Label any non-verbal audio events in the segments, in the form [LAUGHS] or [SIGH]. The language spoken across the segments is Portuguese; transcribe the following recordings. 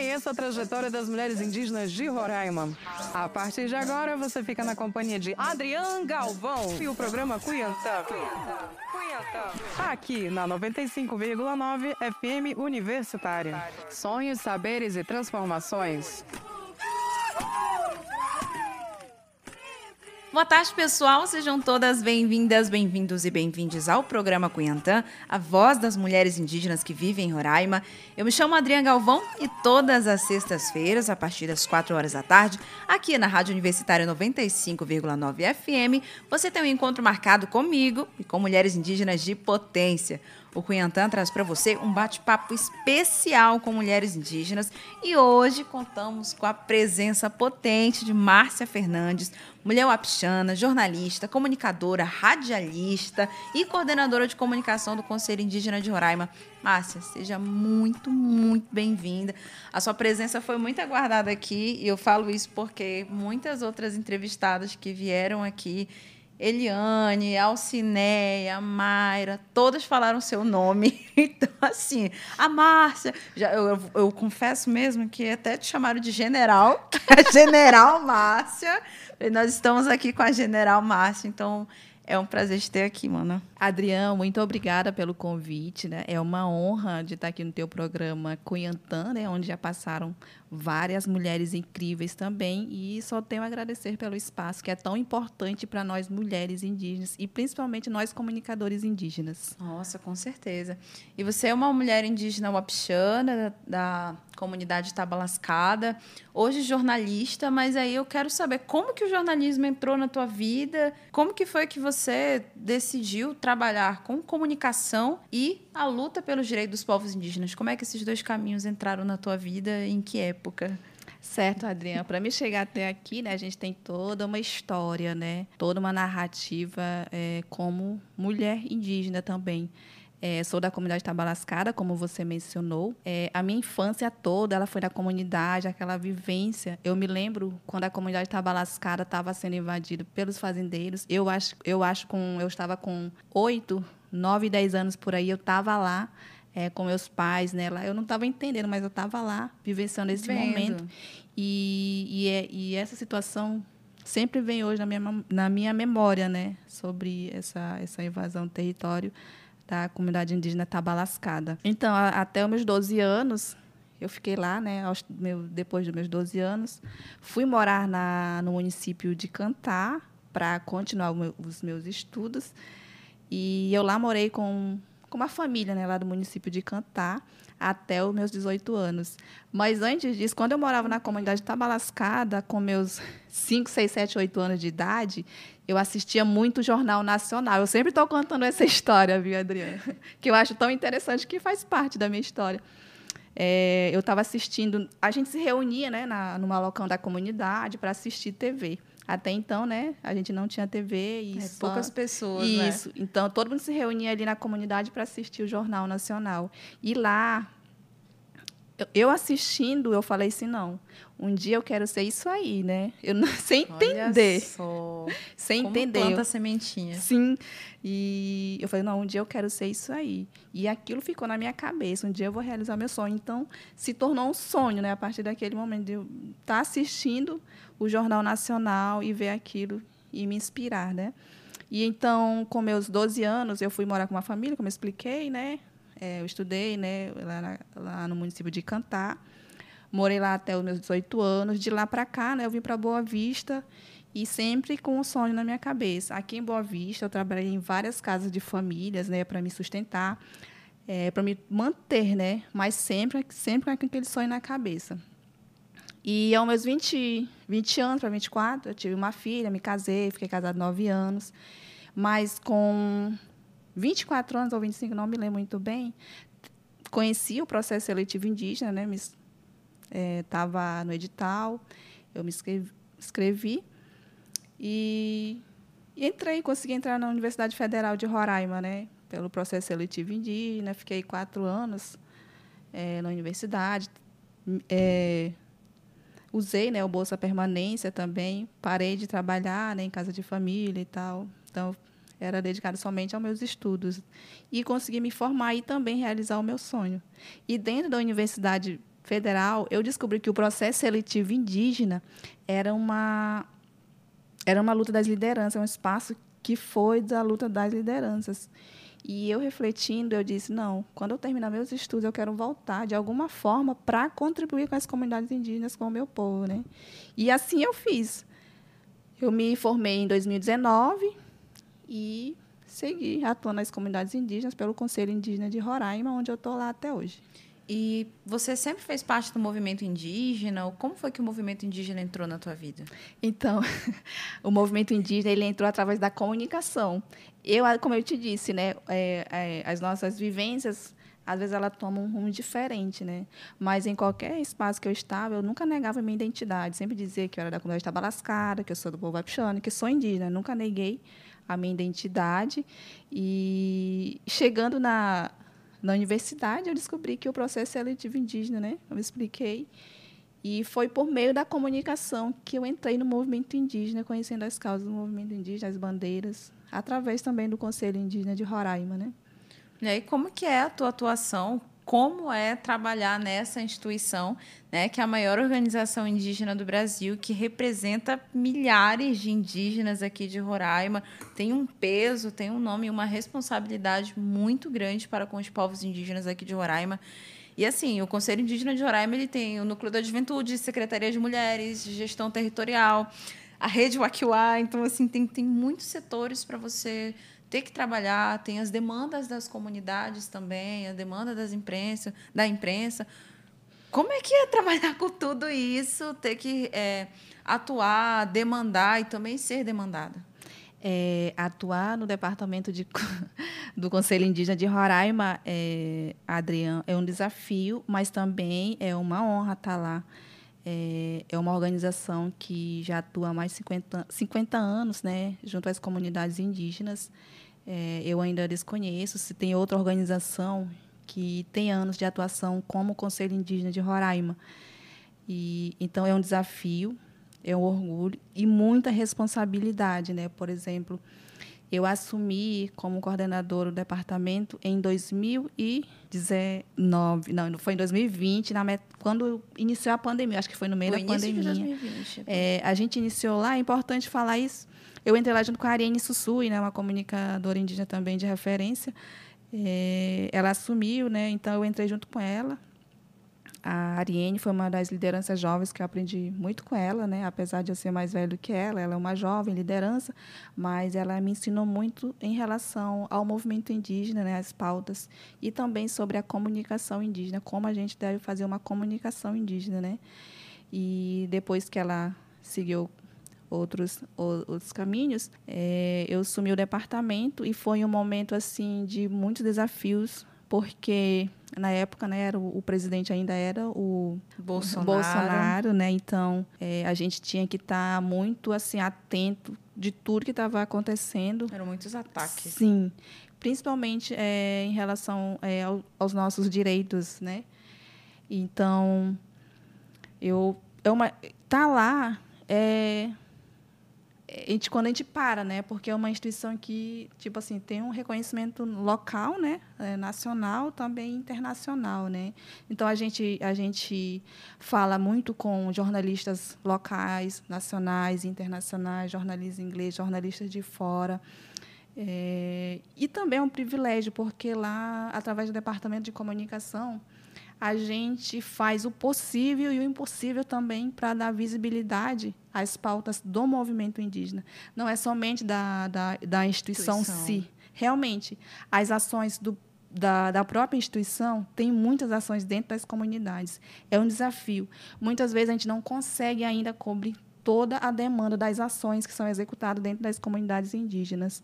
Conheça a trajetória das mulheres indígenas de Roraima. A partir de agora, você fica na companhia de Adrian Galvão e o programa Cuiantã. Aqui na 95,9 FM Universitária. Sonhos, saberes e transformações. Boa tarde, pessoal. Sejam todas bem-vindas, bem-vindos e bem-vindes ao programa Cunhantã, a voz das mulheres indígenas que vivem em Roraima. Eu me chamo Adriana Galvão e todas as sextas-feiras, a partir das 4 horas da tarde, aqui na Rádio Universitária 95,9 FM, você tem um encontro marcado comigo e com mulheres indígenas de potência. O Cunhantã traz para você um bate-papo especial com mulheres indígenas e hoje contamos com a presença potente de Márcia Fernandes, mulher wapixana, jornalista, comunicadora, radialista e coordenadora de comunicação do Conselho Indígena de Roraima. Márcia, seja muito, muito bem-vinda. A sua presença foi muito aguardada aqui e eu falo isso porque muitas outras entrevistadas que vieram aqui Eliane, Alcineia, Mayra, todas falaram seu nome. [LAUGHS] Então, assim, a Márcia, já, eu, eu, eu, confesso mesmo que até te chamaram de general, [LAUGHS] General Márcia. E nós estamos aqui com a General Márcia, então é um prazer te ter aqui, mano. Adriano, muito obrigada pelo convite, né? É uma honra de estar aqui no teu programa Cunhantã, né? Onde já passaram várias mulheres incríveis também e só tenho a agradecer pelo espaço que é tão importante para nós mulheres indígenas e principalmente nós comunicadores indígenas. Nossa, com certeza. E você é uma mulher indígena wapixana da comunidade Tabalascada, hoje jornalista, mas aí eu quero saber como que o jornalismo entrou na tua vida, como que foi que você decidiu trabalhar com comunicação e a luta pelos direitos dos povos indígenas. Como é que esses dois caminhos entraram na tua vida? Em que época? Certo, Adriana. Para me chegar até aqui, né, a gente tem toda uma história, né, toda uma narrativa é, como mulher indígena também. É, sou da comunidade Tabalascada, como você mencionou. É, a minha infância toda, ela foi na comunidade, aquela vivência. Eu me lembro quando a comunidade Tabalascada estava sendo invadida pelos fazendeiros. Eu acho, eu acho com, eu estava com oito, nove, dez anos por aí. Eu estava lá é, com meus pais, né? Lá eu não estava entendendo, mas eu estava lá vivenciando esse Vendo. momento. E, e, é, e essa situação sempre vem hoje na minha, na minha memória, né? Sobre essa, essa invasão do território da comunidade indígena Tabalascada. Então, a, até os meus 12 anos, eu fiquei lá, né, aos, meu, depois dos meus 12 anos. Fui morar na, no município de Cantá para continuar meu, os meus estudos. E eu lá morei com, com uma família né, lá do município de Cantá até os meus 18 anos. Mas antes disso, quando eu morava na comunidade Tabalascada, com meus 5, 6, 7, 8 anos de idade, eu assistia muito Jornal Nacional. Eu sempre estou contando essa [LAUGHS] história, viu, Adriana? Que eu acho tão interessante, que faz parte da minha história. É, eu estava assistindo, a gente se reunia né, na, numa local da comunidade para assistir TV. Até então, né, a gente não tinha TV e é, só... poucas pessoas, né? Isso. Né? Então, todo mundo se reunia ali na comunidade para assistir o Jornal Nacional. E lá, eu assistindo, eu falei assim, não, um dia eu quero ser isso aí, né? Eu não, [LAUGHS] sem entender. Olha só. Sem Como entender. Planta sementinha. Sim. E eu falei, não, um dia eu quero ser isso aí. E aquilo ficou na minha cabeça. Um dia eu vou realizar meu sonho. Então, se tornou um sonho, né? A partir daquele momento de eu estar tá assistindo o Jornal Nacional e ver aquilo e me inspirar, né? E então, com meus 12 anos, eu fui morar com uma família, como eu expliquei, né? É, eu estudei né, lá, na, lá no município de Cantar. Morei lá até os meus 18 anos. De lá para cá, né, eu vim para Boa Vista e sempre com um sonho na minha cabeça. Aqui em Boa Vista, eu trabalhei em várias casas de famílias, né, para me sustentar, é, para me manter, né, mas sempre, sempre com aquele sonho na cabeça. E aos meus 20, 20 anos para 24, eu tive uma filha, me casei, fiquei casada nove anos. Mas com 24 anos ou 25, não me lembro muito bem, conheci o processo seletivo indígena, né? Estava é, no edital, eu me escrevi, e, e, entrei, consegui entrar na Universidade Federal de Roraima, né? Pelo processo seletivo indígena, fiquei quatro anos é, na universidade. É, usei né, o Bolsa Permanência também, parei de trabalhar né, em casa de família e tal. Então, era dedicado somente aos meus estudos. E consegui me formar e também realizar o meu sonho. E dentro da Universidade federal, eu descobri que o processo seletivo indígena era uma era uma luta das lideranças, um espaço que foi da luta das lideranças. E eu refletindo, eu disse: não, quando eu terminar meus estudos, eu quero voltar de alguma forma para contribuir com as comunidades indígenas, com o meu povo. Né? E assim eu fiz. Eu me formei em 2019 e segui atuando nas comunidades indígenas pelo Conselho Indígena de Roraima, onde eu estou lá até hoje. E você sempre fez parte do movimento indígena? Como foi que o movimento indígena entrou na tua vida? Então, [LAUGHS] o movimento indígena ele entrou através da comunicação. Eu, como eu te disse, né, é, é, as nossas vivências às vezes ela toma um rumo diferente, né? Mas em qualquer espaço que eu estava, eu nunca negava minha identidade. Sempre dizia que eu era da comunidade Tabalascara, que eu sou do povo Apixano, que sou indígena. nunca neguei a minha identidade. E chegando na, na universidade, eu descobri que o processo seletivo indígena, né? Eu expliquei. E foi por meio da comunicação que eu entrei no movimento indígena, conhecendo as causas do movimento indígena, as bandeiras, através também do Conselho Indígena de Roraima, né? E aí, como que é a tua atuação? Como é trabalhar nessa instituição, né, que é a maior organização indígena do Brasil, que representa milhares de indígenas aqui de Roraima, tem um peso, tem um nome e uma responsabilidade muito grande para com os povos indígenas aqui de Roraima. E assim, o Conselho Indígena de Roraima ele tem o Núcleo da Juventude, Secretaria de Mulheres, Gestão Territorial, a Rede Wakiwa, então assim, tem, tem muitos setores para você ter que trabalhar, tem as demandas das comunidades também, a demanda das imprensa, da imprensa. Como é que é trabalhar [LAUGHS] com tudo isso, ter que é, atuar, demandar e também ser demandada? É, atuar no departamento de, do Conselho Indígena de Roraima, é, Adriano, é um desafio, mas também é uma honra estar lá. É, é uma organização que já atua há mais de 50, 50 anos né, junto às comunidades indígenas. É, eu ainda desconheço se tem outra organização que tem anos de atuação como o Conselho Indígena de Roraima. E, então, é um desafio, é um orgulho e muita responsabilidade. Né? Por exemplo, eu assumi como coordenadora do departamento em 2019, não, foi em 2020, na met... quando iniciou a pandemia, acho que foi no meio o da pandemia. De 2020. É, a gente iniciou lá, é importante falar isso, eu entrei lá junto com a Ariane Sussui, né, uma comunicadora indígena também de referência. É, ela assumiu, né, então eu entrei junto com ela. A Ariane foi uma das lideranças jovens que eu aprendi muito com ela, né? apesar de eu ser mais velho que ela. Ela é uma jovem liderança, mas ela me ensinou muito em relação ao movimento indígena, né? as pautas, e também sobre a comunicação indígena, como a gente deve fazer uma comunicação indígena. Né? E depois que ela seguiu outros, outros caminhos, é, eu assumi o departamento e foi um momento assim de muitos desafios, porque na época né, era o, o presidente ainda era o Bolsonaro, Bolsonaro né? Então é, a gente tinha que estar tá muito assim atento de tudo que estava acontecendo. Eram muitos ataques. Sim, principalmente é, em relação é, ao, aos nossos direitos, né? Então eu, eu uma, tá lá é, a gente, quando a gente para, né? Porque é uma instituição que, tipo assim, tem um reconhecimento local, né? É, nacional, também internacional, né? Então a gente a gente fala muito com jornalistas locais, nacionais, internacionais, jornalistas ingleses, jornalistas de fora. É, e também é um privilégio, porque lá, através do departamento de comunicação, a gente faz o possível e o impossível também para dar visibilidade às pautas do movimento indígena. Não é somente da, da, da instituição, instituição. si. Realmente, as ações do, da, da própria instituição tem muitas ações dentro das comunidades. É um desafio. Muitas vezes a gente não consegue ainda cobrir toda a demanda das ações que são executadas dentro das comunidades indígenas.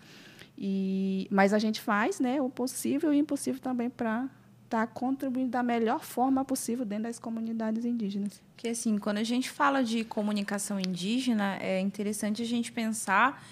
E, mas a gente faz né, o possível e o impossível também para está contribuindo da melhor forma possível dentro das comunidades indígenas. Que assim, quando a gente fala de comunicação indígena, é interessante a gente pensar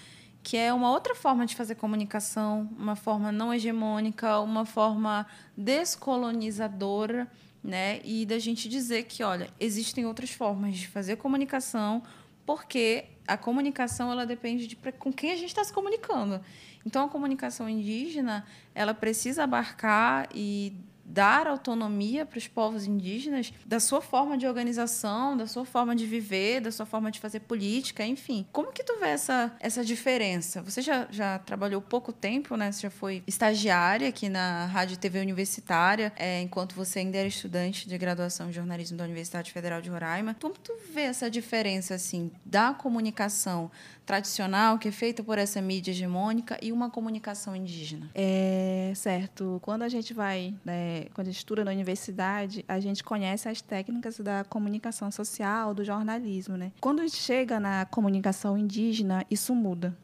que é uma outra forma de fazer comunicação, uma forma não hegemônica, uma forma descolonizadora, né? E da gente dizer que, olha, existem outras formas de fazer comunicação, porque a comunicação ela depende de com quem a gente está se comunicando. Então, a comunicação indígena ela precisa abarcar e dar autonomia para os povos indígenas da sua forma de organização, da sua forma de viver, da sua forma de fazer política, enfim. Como que tu vê essa, essa diferença? Você já, já trabalhou pouco tempo, né? Você já foi estagiária aqui na Rádio TV Universitária, é, enquanto você ainda era estudante de graduação em jornalismo da Universidade Federal de Roraima. Como tu vê essa diferença, assim, da comunicação tradicional, que é feita por essa mídia hegemônica, e uma comunicação indígena? É certo. Quando a gente vai, né, quando a gente estuda na universidade, a gente conhece as técnicas da comunicação social, do jornalismo, né? Quando a gente chega na comunicação indígena, isso muda.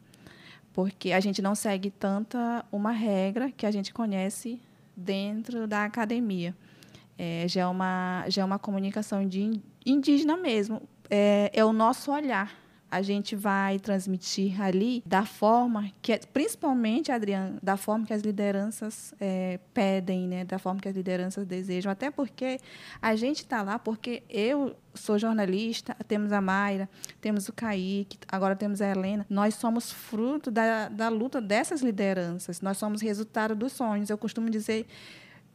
Porque a gente não segue tanta uma regra que a gente conhece dentro da academia. É, já, é uma, já é uma comunicação indígena mesmo. É, é o nosso olhar a gente vai transmitir ali da forma que, principalmente, Adriano, da forma que as lideranças é, pedem, né? da forma que as lideranças desejam. Até porque a gente está lá porque eu sou jornalista, temos a Mayra, temos o Kaique, agora temos a Helena. Nós somos fruto da, da luta dessas lideranças, nós somos resultado dos sonhos. Eu costumo dizer.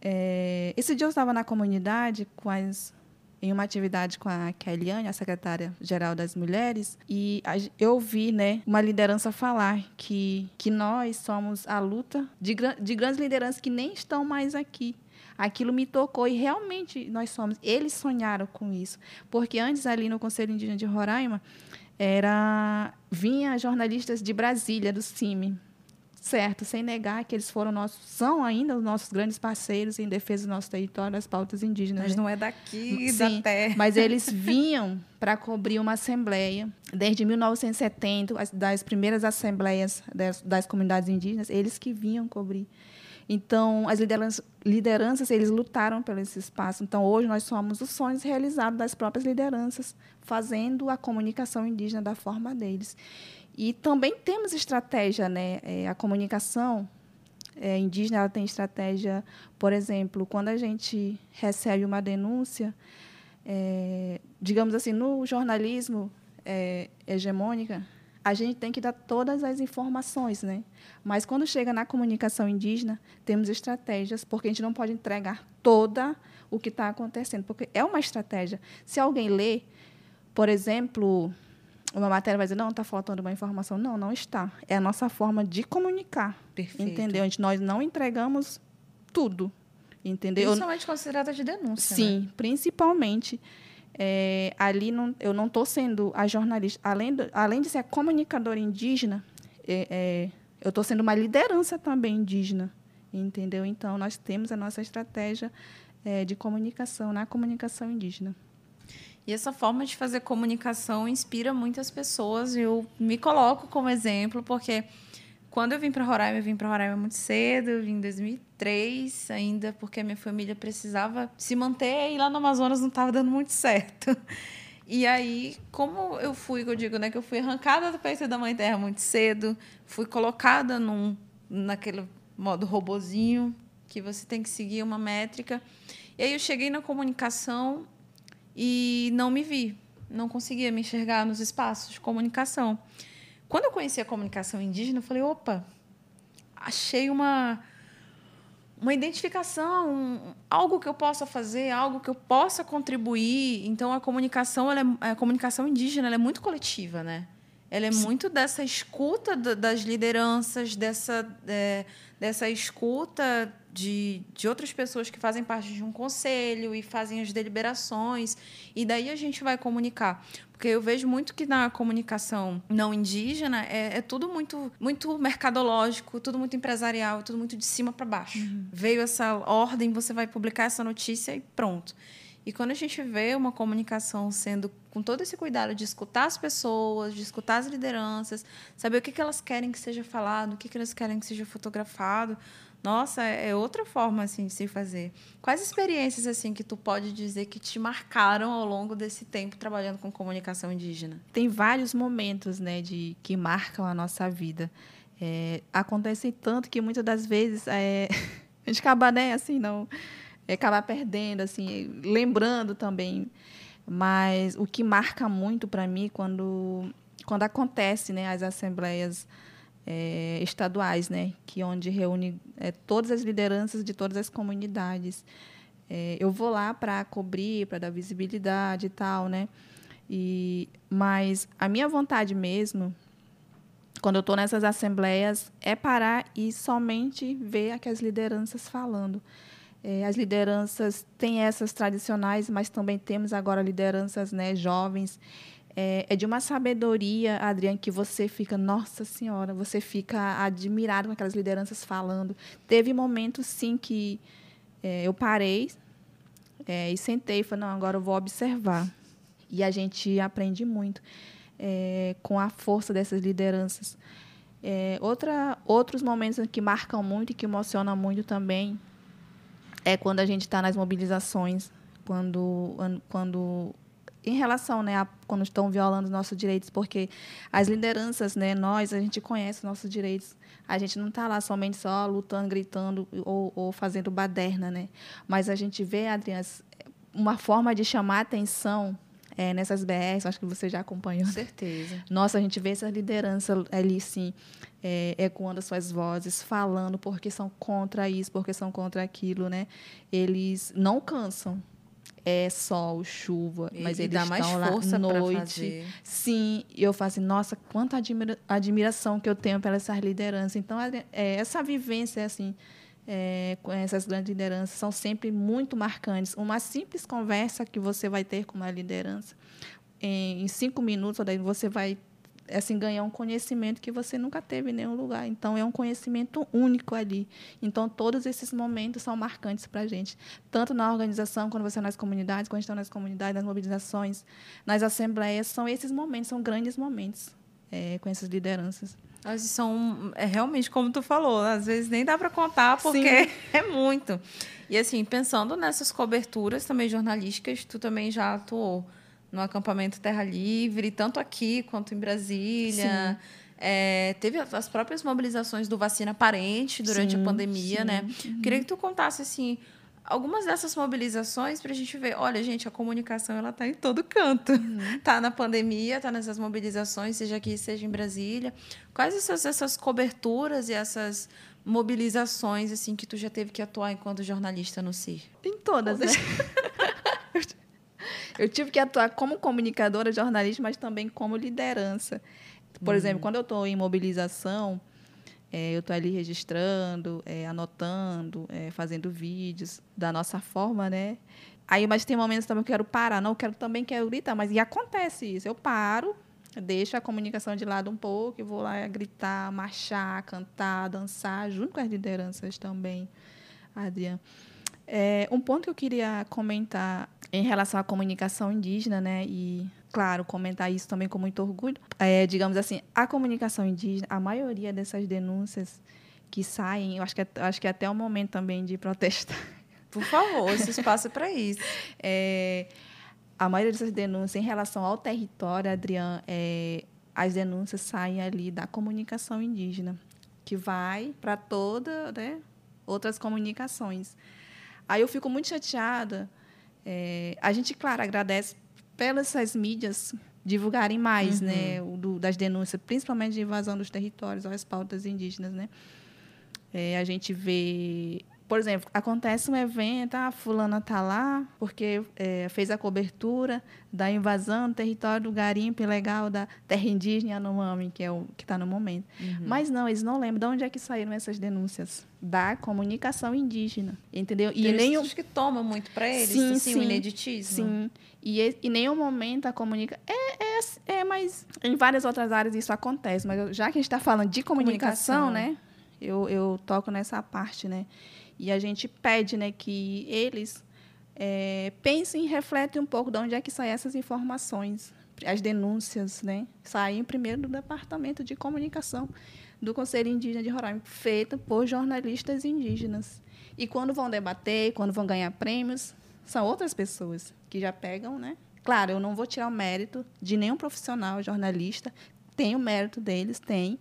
É, esse dia eu estava na comunidade com as em uma atividade com a Kellyanne, a secretária-geral das mulheres, e eu vi né, uma liderança falar que, que nós somos a luta de, de grandes lideranças que nem estão mais aqui. Aquilo me tocou e realmente nós somos. Eles sonharam com isso. Porque antes, ali no Conselho Indígena de Roraima, era vinha jornalistas de Brasília, do CIMI, certo, sem negar que eles foram nossos, são ainda os nossos grandes parceiros em defesa do nosso território, das pautas indígenas. Mas né? não é daqui, Sim, da terra. Mas [LAUGHS] eles vinham para cobrir uma assembleia desde 1970, das primeiras assembleias das, das comunidades indígenas, eles que vinham cobrir. Então, as lideranças, lideranças, eles lutaram pelo esse espaço. Então, hoje nós somos os sonhos realizados das próprias lideranças, fazendo a comunicação indígena da forma deles. E também temos estratégia, né? É, a comunicação é, indígena ela tem estratégia, por exemplo, quando a gente recebe uma denúncia, é, digamos assim, no jornalismo é, hegemônica, a gente tem que dar todas as informações, né? Mas quando chega na comunicação indígena, temos estratégias, porque a gente não pode entregar toda o que está acontecendo, porque é uma estratégia. Se alguém lê, por exemplo, uma matéria vai dizer, não, está faltando uma informação. Não, não está. É a nossa forma de comunicar. Perfeito. Entendeu? A gente, nós não entregamos tudo. Entendeu? Principalmente considerada de denúncia. Sim, né? principalmente. É, ali não, eu não estou sendo a jornalista. Além, do, além de ser a comunicadora indígena, é, é, eu estou sendo uma liderança também indígena. Entendeu? Então, nós temos a nossa estratégia é, de comunicação na comunicação indígena. E essa forma de fazer comunicação inspira muitas pessoas. Eu me coloco como exemplo, porque quando eu vim para Roraima, eu vim para Roraima muito cedo, eu vim em 2003 ainda, porque a minha família precisava se manter e lá no Amazonas não estava dando muito certo. [LAUGHS] E aí, como eu fui, eu digo, né, que eu fui arrancada do peito da mãe terra muito cedo, fui colocada num naquele modo robozinho que você tem que seguir uma métrica. E aí eu cheguei na comunicação e não me vi, não conseguia me enxergar nos espaços de comunicação. Quando eu conheci a comunicação indígena, eu falei: opa, achei uma uma identificação, algo que eu possa fazer, algo que eu possa contribuir. Então a comunicação, é, a comunicação indígena, é muito coletiva, né? Ela é Sim. muito dessa escuta das lideranças, dessa é, dessa escuta de, de outras pessoas que fazem parte de um conselho e fazem as deliberações, e daí a gente vai comunicar. Porque eu vejo muito que na comunicação não indígena é, é tudo muito, muito mercadológico, tudo muito empresarial, tudo muito de cima para baixo. Uhum. Veio essa ordem, você vai publicar essa notícia e pronto. E quando a gente vê uma comunicação sendo com todo esse cuidado de escutar as pessoas, de escutar as lideranças, saber o que, que elas querem que seja falado, o que, que elas querem que seja fotografado, nossa, é, é outra forma assim de se fazer. Quais experiências assim que tu pode dizer que te marcaram ao longo desse tempo trabalhando com comunicação indígena? Tem vários momentos, né, de que marcam a nossa vida. É, acontecem tanto que muitas das vezes é, [LAUGHS] a gente acaba, né, assim, não acabar perdendo, assim, lembrando também. Mas o que marca muito para mim quando quando acontece, né, as assembleias é, estaduais, né? Que onde reúne é, todas as lideranças de todas as comunidades. É, eu vou lá para cobrir, para dar visibilidade e tal, né? E, mas a minha vontade mesmo, quando eu estou nessas assembleias, é parar e somente ver aquelas lideranças falando. É, as lideranças têm essas tradicionais, mas também temos agora lideranças né, jovens. É, é de uma sabedoria, Adriane, que você fica, nossa senhora, você fica admirado com aquelas lideranças falando. Teve momentos, sim, que é, eu parei é, e sentei e falei, não, agora eu vou observar. E a gente aprende muito é, com a força dessas lideranças. É, outra, outros momentos que marcam muito e que emocionam muito também é quando a gente está nas mobilizações, quando, quando em relação né, a quando estão violando os nossos direitos, porque as lideranças, né, nós, a gente conhece os nossos direitos. A gente não está lá somente só lutando, gritando ou, ou, fazendo baderna, né? Mas a gente vê, Adriana, uma forma de chamar atenção é, nessas BRs, acho que você já acompanhou. Com certeza. Nossa, a gente vê essa liderança ali, sim, é, ecoando as suas vozes, falando porque são contra isso, porque são contra aquilo, né? Eles não cansam, é sol, chuva, mas ele dá mais força noite. Fazer. Sim, e eu falo assim, nossa, quanta admira admiração que eu tenho pelas essas lideranças. Então, é, essa vivência, assim, é, com essas grandes lideranças são sempre muito marcantes. Uma simples conversa que você vai ter com uma liderança, em, em cinco minutos, daí você vai assim ganhar um conhecimento que você nunca teve em nenhum lugar. Então é um conhecimento único ali. Então todos esses momentos são marcantes para a gente, tanto na organização quando você é nas comunidades, quando estão nas comunidades, nas mobilizações, nas assembleias, são esses momentos, são grandes momentos é, com essas lideranças. Mas são é realmente como tu falou, às vezes nem dá para contar porque Sim. [LAUGHS] é muito. E assim, pensando nessas coberturas também jornalísticas, tu também já atuou no acampamento Terra Livre, tanto aqui quanto em Brasília. É, teve as próprias mobilizações do vacina parente durante sim, a pandemia, sim. né? Uhum. Queria que tu contasse assim algumas dessas mobilizações para a gente ver. Olha, gente, a comunicação ela está em todo canto. Uhum. [LAUGHS] Tá na pandemia, tá nessas mobilizações, seja aqui, seja em Brasília. Quais essas, essas coberturas e essas mobilizações assim que tu já teve que atuar enquanto jornalista no CIR? Em todas, né? [LAUGHS] Eu tive que atuar como comunicadora, jornalista, mas também como liderança. Por uhum. exemplo, quando eu estou em mobilização, é, eu estou ali registrando, é, anotando, é, fazendo vídeos da nossa forma, né? Aí, mas tem momentos também que eu quero parar, não, eu quero também quero gritar, mas e acontece isso. Eu paro, deixo a comunicação de lado um pouco e vou lá gritar, marchar, cantar, dançar, junto com as lideranças também, Adriana. É, um ponto que eu queria comentar em relação à comunicação indígena, né, e claro, comentar isso também com muito orgulho, é, digamos assim, a comunicação indígena, a maioria dessas denúncias que saem, eu acho que, é, acho que é até o momento também de protestar. Por favor, esse espaço é para isso. [LAUGHS] É, a maioria dessas denúncias em relação ao território, Adriano, é, as denúncias saem ali da comunicação indígena, que vai para toda, né, outras comunicações. Aí eu fico muito chateada. É, a gente, claro, agradece pelas essas mídias divulgarem mais uhum. né, do, das denúncias, principalmente de invasão dos territórios às pautas indígenas. Né? É, a gente vê por exemplo, acontece um evento, a fulana está lá porque é, fez a cobertura da invasão do território do garimpo ilegal da terra indígena Yanomami, que é o que está no momento. Uhum. Mas não, eles não lembram de onde é que saíram essas denúncias. Da comunicação indígena, entendeu? E eles nenhum... que toma muito para eles, sim, assim, sim, o ineditismo. Sim, e em nenhum momento a comunicação... É, é, é, mas em várias outras áreas isso acontece, mas já que a gente está falando de comunicação, comunicação. né? Eu, eu toco nessa parte, né? E a gente pede né, que eles é, pensem e refletem um pouco de onde é que saem essas informações. As denúncias né, saem primeiro do Departamento de Comunicação do Conselho Indígena de Roraima, feita por jornalistas indígenas. E quando vão debater, quando vão ganhar prêmios, são outras pessoas que já pegam, né? Claro, eu não vou tirar o mérito de nenhum profissional jornalista, tem o mérito deles, tem,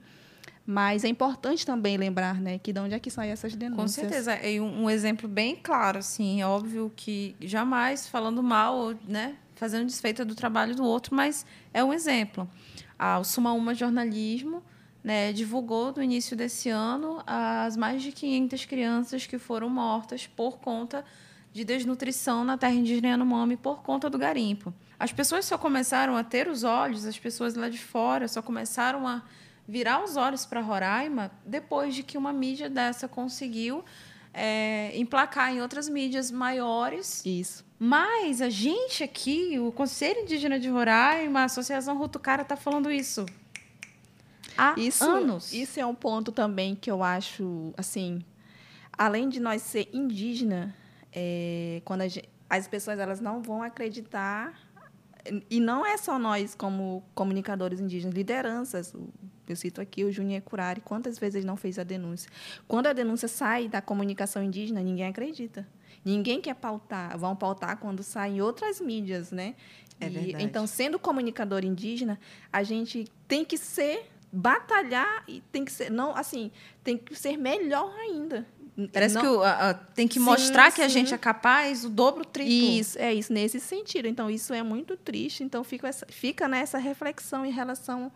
mas é importante também lembrar, né, que de onde é que saem essas denúncias. Com certeza. E um, exemplo bem claro, assim, é óbvio que jamais falando mal, né, fazendo desfeita do trabalho do outro, mas é um exemplo. Ah, o Suma Uma Jornalismo né, divulgou no início desse ano as mais de 500 crianças que foram mortas por conta de desnutrição na terra indígena Yanomami por conta do garimpo. As pessoas só começaram a ter os olhos, as pessoas lá de fora só começaram a virar os olhos para Roraima depois de que uma mídia dessa conseguiu é, emplacar em outras mídias maiores. Isso. Mas a gente aqui, o Conselho Indígena de Roraima, a Associação Rutucara, está falando isso há isso, anos. Isso é um ponto também que eu acho, assim, além de nós ser indígena, é, quando gente, as pessoas elas não vão acreditar e não é só nós como comunicadores indígenas, lideranças. Eu cito aqui o Junior Curari, quantas vezes ele não fez a denúncia? Quando a denúncia sai da comunicação indígena, ninguém acredita. Ninguém quer pautar, vão pautar quando saem outras mídias, né? É e, então, sendo comunicador indígena, a gente tem que ser batalhar e tem que ser não assim tem que ser melhor ainda parece não, que o, tem que sim, mostrar que sim. a gente é capaz o dobro triplo isso é isso nesse sentido então isso é muito triste então fica essa, fica nessa reflexão em relação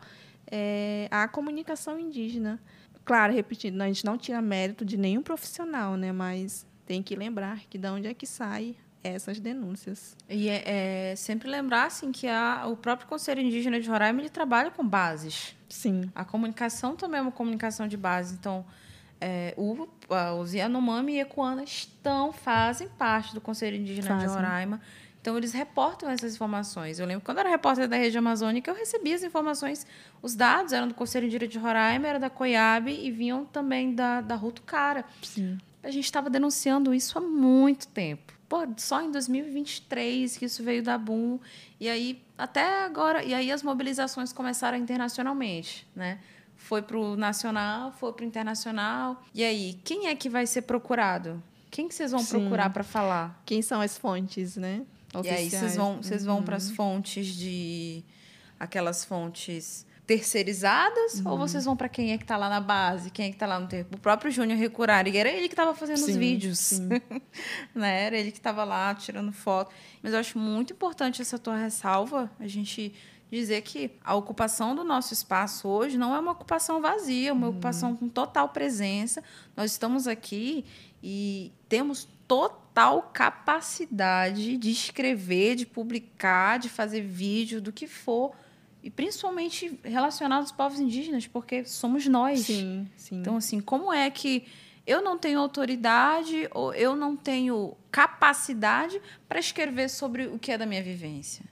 é, à comunicação indígena claro repetindo a gente não tira mérito de nenhum profissional né mas tem que lembrar que de onde é que sai essas denúncias. E é, é, sempre lembrar assim, que a, o próprio Conselho Indígena de Roraima ele trabalha com bases. Sim. A comunicação também é uma comunicação de base. Então, é, o, os Yanomami e Ecoana estão, fazem parte do Conselho Indígena fazem. de Roraima. Então, eles reportam essas informações. Eu lembro quando eu era repórter da região amazônica, eu recebia as informações. Os dados eram do Conselho Indígena de Roraima, era da Coiabe e vinham também da, da Ruto Cara. Sim. A gente estava denunciando isso há muito tempo pô, só em 2023 que isso veio da boom. E aí, até agora, e aí as mobilizações começaram internacionalmente, né? Foi para o nacional, foi para o internacional. E aí, quem é que vai ser procurado? Quem que vocês vão Sim. procurar para falar? Quem são as fontes, né? Oficiais. E aí vocês vão, vocês vão uhum. para as fontes de aquelas fontes terceirizadas uhum. ou vocês vão para quem é que está lá na base, quem é que está lá no tempo? O próprio Júnior Recurari, era ele que estava fazendo sim, os vídeos, [LAUGHS] né? Era ele que estava lá tirando foto. Mas eu acho muito importante essa tua ressalva, a gente dizer que a ocupação do nosso espaço hoje não é uma ocupação vazia, é uma uhum. ocupação com total presença. Nós estamos aqui e temos total capacidade de escrever, de publicar, de fazer vídeo, do que for e principalmente relacionado aos povos indígenas, porque somos nós. Sim, sim. Então, assim, como é que eu não tenho autoridade ou eu não tenho capacidade para escrever sobre o que é da minha vivência?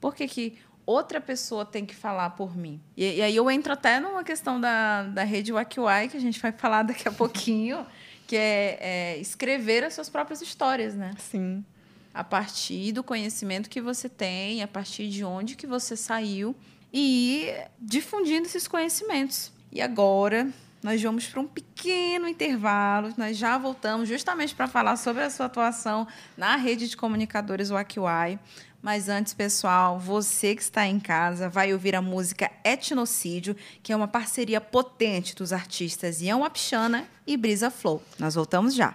Por que, que outra pessoa tem que falar por mim? E, e aí eu entro até numa questão da, da rede Wakiwai, que a gente vai falar daqui a pouquinho, que é, é escrever as suas próprias histórias, né? Sim. A partir do conhecimento que você tem, a partir de onde que você saiu e ir difundindo esses conhecimentos. E agora nós vamos para um pequeno intervalo. Nós já voltamos justamente para falar sobre a sua atuação na rede de comunicadores Wakiwai. Mas antes, pessoal, você que está em casa vai ouvir a música Etnocídio, que é uma parceria potente dos artistas Ian Apixana e Brisa Flow. Nós voltamos já.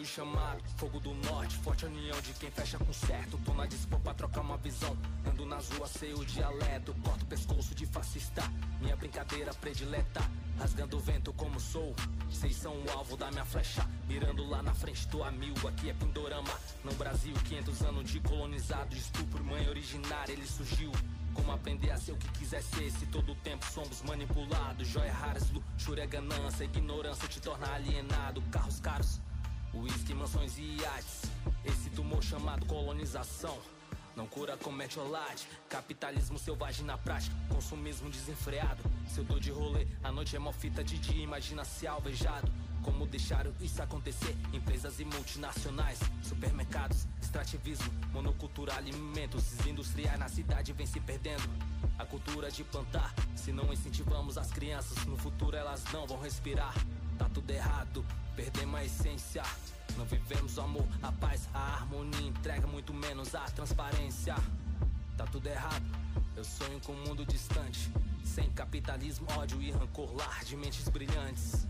O chamado, fogo do norte, forte união de quem fecha com certo. Tô na dispo pra trocar uma visão. Ando nas ruas, sei o dialeto, corto o pescoço de fascista. Minha brincadeira predileta, rasgando o vento como sou. Vocês são o alvo da minha flecha, mirando lá na frente, tô a mil. Aqui é Pindorama, no Brasil, 500 anos de colonizado, estupro, mãe originária, ele surgiu. Como aprender a ser o que quiser ser se todo o tempo somos manipulados? Joia raras, luxúria, ganância, ignorância te torna alienado. Carros caros Whisky, mansões e iates. Esse tumor chamado colonização. Não cura com metiolate, capitalismo selvagem na prática, consumismo desenfreado. Se eu dou de rolê, a noite é mó fita de dia, imagina se alvejado. Como deixaram isso acontecer? Empresas e multinacionais, supermercados, extrativismo, monocultura, alimentos, industriais na cidade vem se perdendo. A cultura de plantar, se não incentivamos as crianças, no futuro elas não vão respirar. Tá tudo errado, perdemos a essência. Não vivemos o amor, a paz, a harmonia, entrega muito menos a transparência. Tá tudo errado, eu sonho com um mundo distante, sem capitalismo, ódio e rancor, lar de mentes brilhantes.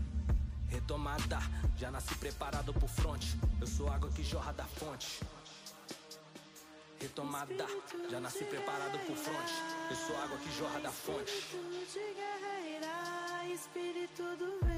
Retomada, já nasci preparado pro fronte. Eu sou água que jorra da fonte. Retomada, já nasci preparado pro fronte. Eu sou água que jorra da fonte. Espírito do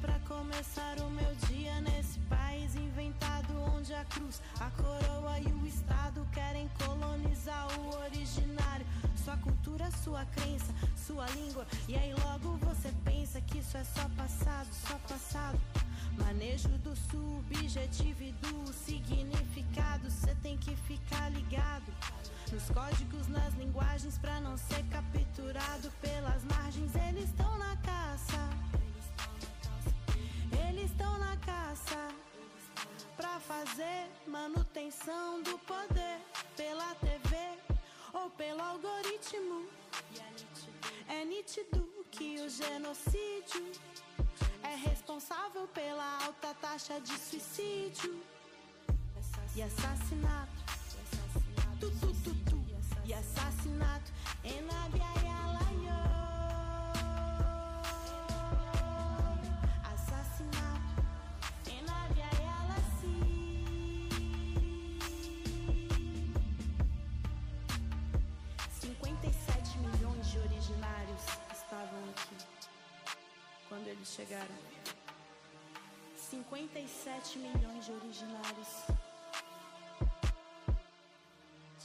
pra começar o meu dia nesse país inventado onde a cruz, a coroa e o Estado querem colonizar o originário. Sua cultura, sua crença, sua língua. E aí logo você pensa que isso é só passado, só passado. Manejo do subjetivo e do significado, cê tem que ficar ligado. Nos códigos, nas linguagens, pra não ser capturado pelas margens. Eles estão na caça. Estão na caça. Pra fazer manutenção do poder pela TV ou pelo algoritmo. É nítido que o genocídio é responsável pela alta taxa de suicídio e assassinato. Tu, tu, tu, tu. E assassinato em quando eles chegaram. 57 milhões de originários.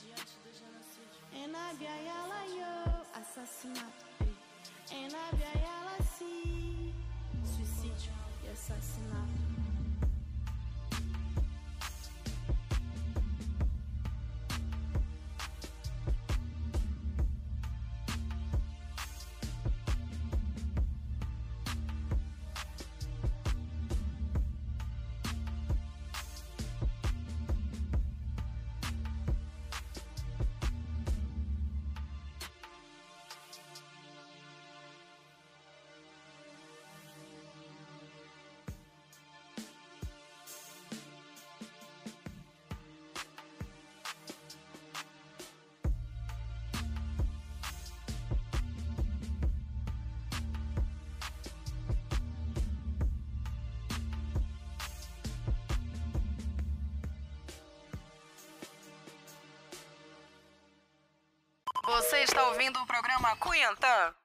Diante do genocídio. Enabiayalayo, assassinato. Enabiayalasi, suicídio e assassinato. Você está ouvindo o programa Cunhantã?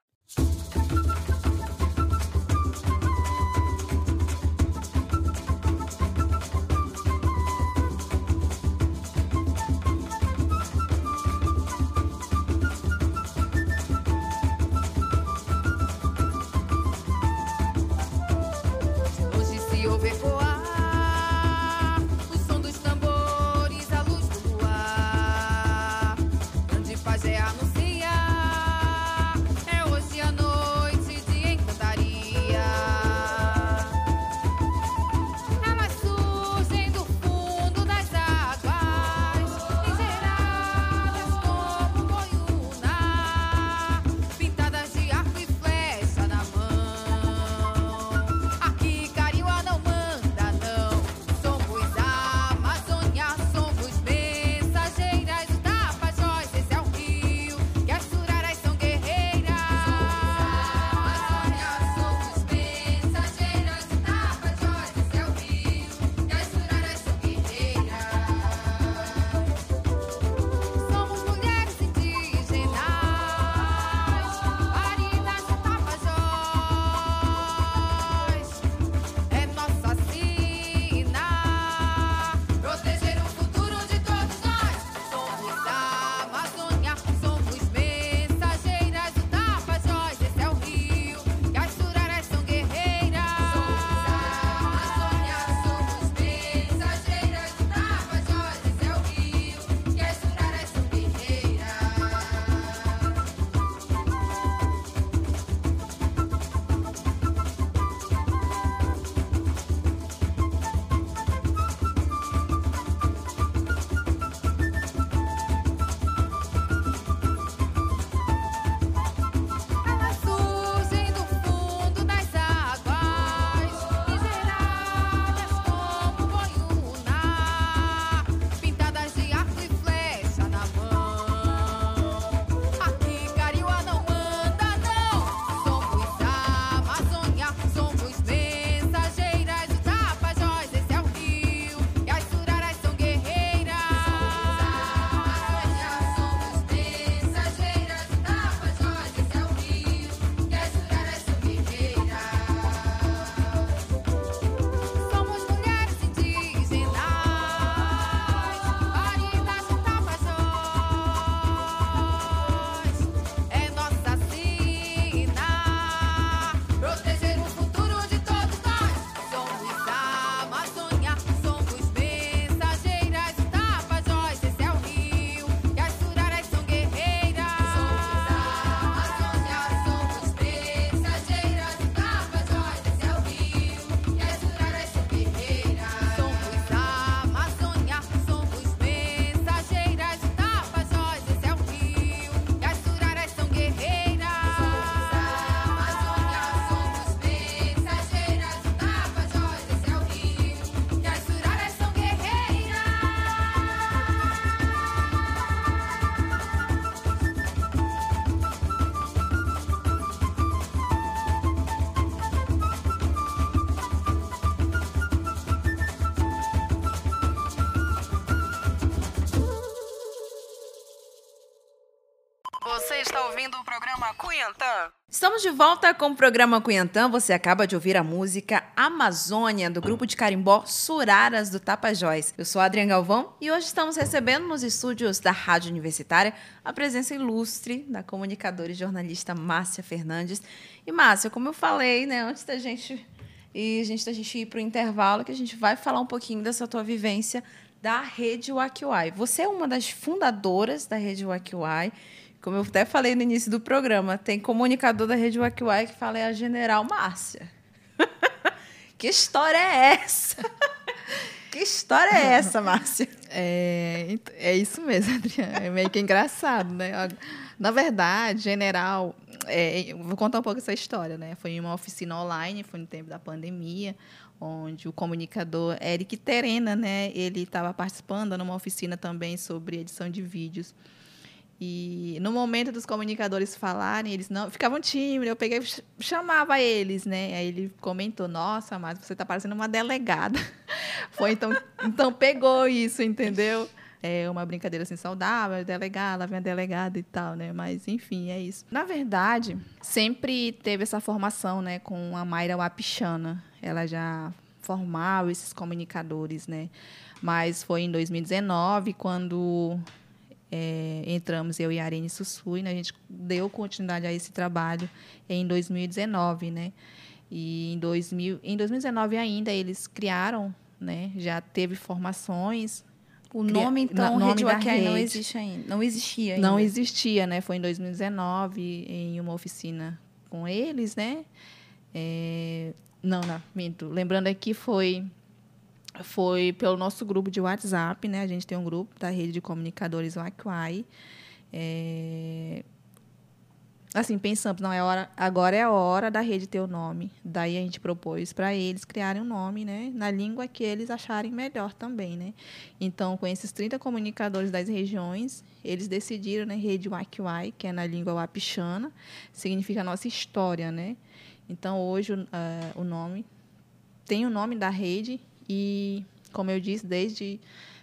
Estamos de volta com o programa Cunhantã. Você acaba de ouvir a música Amazônia, do grupo de carimbó Suraras do Tapajós. Eu sou Adriana Galvão e hoje estamos recebendo nos estúdios da Rádio Universitária a presença ilustre da comunicadora e jornalista Márcia Fernandes. E Márcia, como eu falei, né, antes da gente e a gente da gente ir para o intervalo, que a gente vai falar um pouquinho dessa tua vivência da Rede Wakiwai. Você é uma das fundadoras da Rede Wakiwai como eu até falei no início do programa, tem comunicador da Rede Wakiwai que fala é a General Márcia. [LAUGHS] que história é essa? [LAUGHS] que história é essa, Márcia? É, é isso mesmo, Adriana. É meio que engraçado, né? Na verdade, General, é, vou contar um pouco essa história, né? Foi em uma oficina online, foi no tempo da pandemia, onde o comunicador Eric Terena, né? Ele estava participando numa oficina também sobre edição de vídeos. E no momento dos comunicadores falarem, eles não ficavam tímidos. Eu peguei, chamava eles, né? Aí ele comentou: Nossa, mas você está parecendo uma delegada. [LAUGHS] Foi então, então pegou isso, entendeu? É uma brincadeira assim saudável, delegada, vem a delegada e tal, né? Mas enfim, é isso. Na verdade, sempre teve essa formação, né, com a Mayra Wapichana. Ela já formava esses comunicadores, né? Mas foi em 2019 quando é, entramos eu e a Arene Sussui, né? a gente deu continuidade a esse trabalho em 2019, né? E em, 2000, em 2019 ainda eles criaram, né? Já teve formações. O nome então, o nome Rede não existe ainda, não existia ainda. Não existia, né? Foi em 2019 em uma oficina com eles, né? É, não, não, minto. Lembrando aqui foi foi pelo nosso grupo de WhatsApp, né? A gente tem um grupo da rede de comunicadores Wakwai. É... Assim, pensamos, não é hora, agora é a hora da rede ter o nome. Daí a gente propôs para eles criarem um nome, né, na língua que eles acharem melhor também, né? Então, com esses 30 comunicadores das regiões, eles decidiram, né, rede Wakwai, que é na língua wapixana, significa nossa história, né? Então, hoje uh, o nome tem o nome da rede e, como eu disse, desde,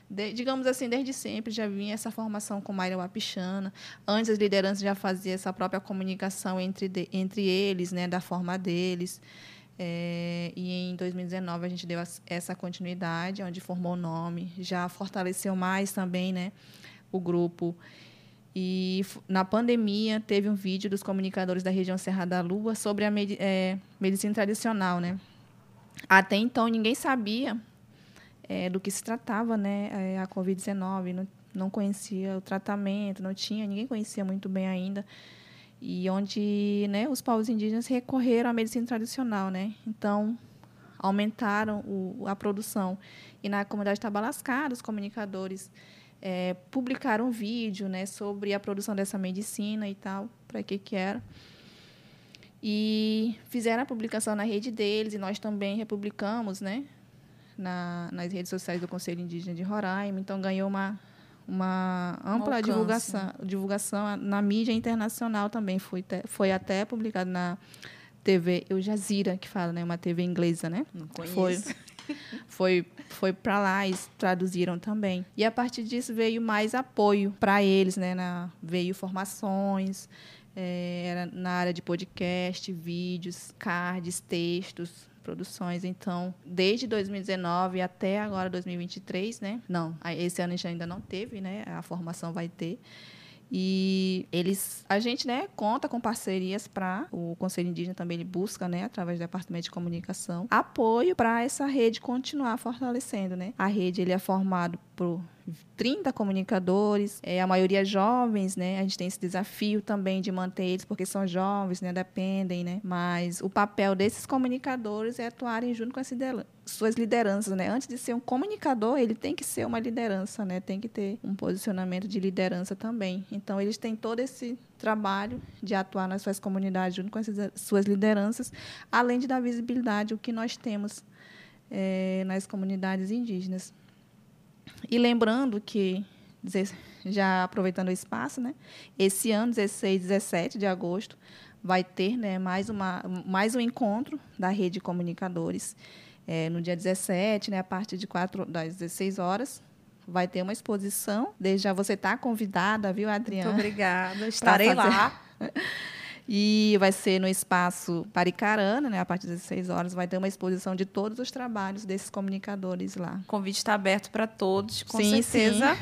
de, digamos assim, desde sempre já vinha essa formação com Mayra Wapichana. Antes, as lideranças já faziam essa própria comunicação entre, de, entre eles, né, da forma deles. É, e em 2019 a gente deu essa continuidade, onde formou o nome, já fortaleceu mais também né, o grupo. E na pandemia teve um vídeo dos comunicadores da região Serra da Lua sobre a é, medicina tradicional, né? Até então, ninguém sabia é, do que se tratava né, é, a Covid-19, não, não conhecia o tratamento, não tinha, ninguém conhecia muito bem ainda. E onde né, os povos indígenas recorreram à medicina tradicional. Né? Então, aumentaram o, a produção. E na comunidade Tabalascara, os comunicadores é, publicaram um vídeo né, sobre a produção dessa medicina e tal, para que que era. E fizeram a publicação na rede deles, e nós também republicamos, né? Na, nas redes sociais do Conselho Indígena de Roraima. Então, ganhou uma, uma ampla divulgação, divulgação na mídia internacional também. Foi, foi até publicado na TV Eu Jazeera, que fala, né? Uma TV inglesa, né? Não conheço. [LAUGHS] Foi, foi, foi para lá e traduziram também. E a partir disso veio mais apoio para eles, né? Na, veio formações, é, era na área de podcast, vídeos, cards, textos, produções. Então, desde 2019 até agora 2023, né? Não, esse ano a gente ainda não teve, né? A formação vai ter. E eles, a gente, né, conta com parcerias para o Conselho Indígena também ele busca, né, através do Departamento de Comunicação, apoio para essa rede continuar fortalecendo, né? A rede ele é formado por 30 comunicadores, é, a maioria jovens, né? A gente tem esse desafio também de manter eles, porque são jovens, né? Dependem, né? Mas o papel desses comunicadores é atuarem junto com as suas lideranças, né? Antes de ser um comunicador, ele tem que ser uma liderança, né? Tem que ter um posicionamento de liderança também. Então, eles têm todo esse trabalho de atuar nas suas comunidades junto com as suas lideranças, além de dar visibilidade o que nós temos é, nas comunidades indígenas. E lembrando que, já aproveitando o espaço, né, esse ano, 16 17 de agosto, vai ter né, mais, uma, mais um encontro da rede de comunicadores. É, no dia 17, né, a partir de 4, das 16 horas, vai ter uma exposição. Desde já você está convidada, viu, Adriana? Muito obrigada. [LAUGHS] Estarei lá. [LAUGHS] E vai ser no espaço Paricarana, né? A partir das 16 horas vai ter uma exposição de todos os trabalhos desses comunicadores lá. O convite está aberto para todos, com Sim, certeza.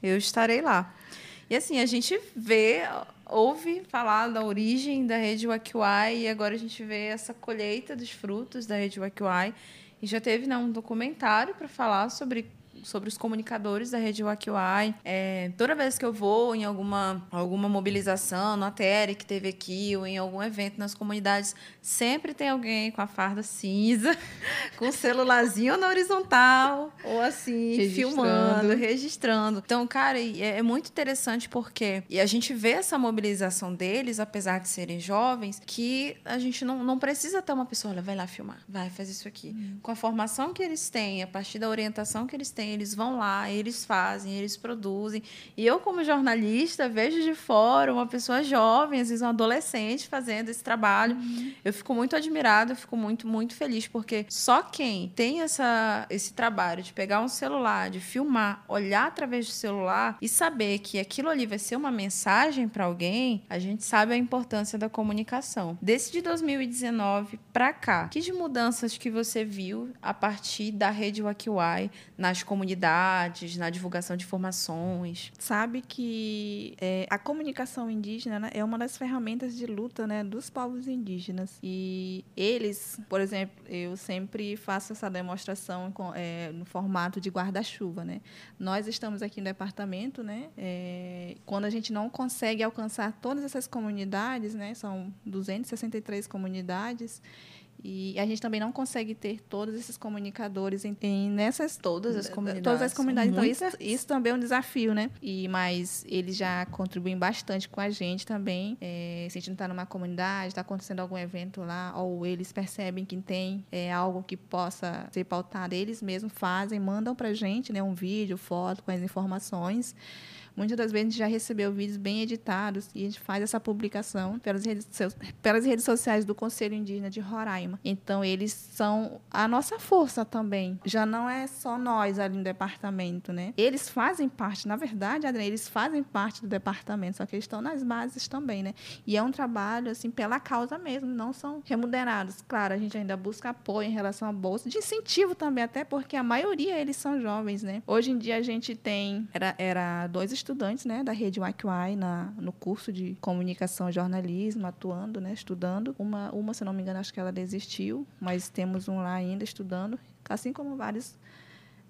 Eu estarei lá. E assim, a gente vê, ouve falar da origem da rede Wakiwai e agora a gente vê essa colheita dos frutos da rede Wakiwai. E já teve né, um documentário para falar sobre sobre os comunicadores da rede Wakiwai. É, toda vez que eu vou em alguma, alguma mobilização, no ATR que teve aqui, ou em algum evento nas comunidades, sempre tem alguém com a farda cinza, [LAUGHS] com o celularzinho na horizontal, ou assim, Registrando. filmando, registrando. Então, cara, é, é muito interessante porque e a gente vê essa mobilização deles, apesar de serem jovens, que a gente não, não precisa ter uma pessoa, olha, vai lá filmar, vai, faz isso aqui. Com a formação que eles têm, a partir da orientação que eles têm, eles vão lá, eles fazem, eles produzem. E eu, como jornalista, vejo de fora uma pessoa jovem, às vezes um adolescente, fazendo esse trabalho. Eu fico muito admirada, eu fico muito, muito feliz, porque só quem tem essa, esse trabalho de pegar um celular, de filmar, olhar através do celular e saber que aquilo ali vai ser uma mensagem para alguém, a gente sabe a importância da comunicação. Desse de 2019 para cá, que de mudanças que você viu a partir da rede Wakiwai nas comunidades, na divulgação de informações? Sabe que é, a comunicação indígena né, é uma das ferramentas de luta né, dos povos indígenas. E eles, por exemplo, eu sempre faço essa demonstração com, é, no formato de guarda-chuva. Né? Nós estamos aqui no departamento, né, é, quando a gente não consegue alcançar todas essas comunidades, né, são 263 comunidades, e a gente também não consegue ter todos esses comunicadores em, em nessas Todas as comunidades. Todas as comunidades. Então isso, muitas. isso também é um desafio, né? E mas eles já contribuem bastante com a gente também. É, se a gente não está numa comunidade, está acontecendo algum evento lá, ou eles percebem que tem é, algo que possa ser pautado, eles mesmos fazem, mandam para a gente, né? Um vídeo, foto com as informações. Muitas das vezes a gente já recebeu vídeos bem editados e a gente faz essa publicação pelas redes, pelas redes sociais do Conselho Indígena de Roraima. Então, eles são a nossa força também. Já não é só nós ali no departamento, né? Eles fazem parte, na verdade, Adriana, eles fazem parte do departamento, só que eles estão nas bases também, né? E é um trabalho, assim, pela causa mesmo, não são remunerados. Claro, a gente ainda busca apoio em relação à bolsa, de incentivo também, até porque a maioria eles são jovens, né? Hoje em dia a gente tem, era, era dois estudantes, né, da rede Wakiwai na no curso de comunicação e jornalismo, atuando, né, estudando. Uma, uma, se não me engano, acho que ela desistiu, mas temos um lá ainda estudando, assim como vários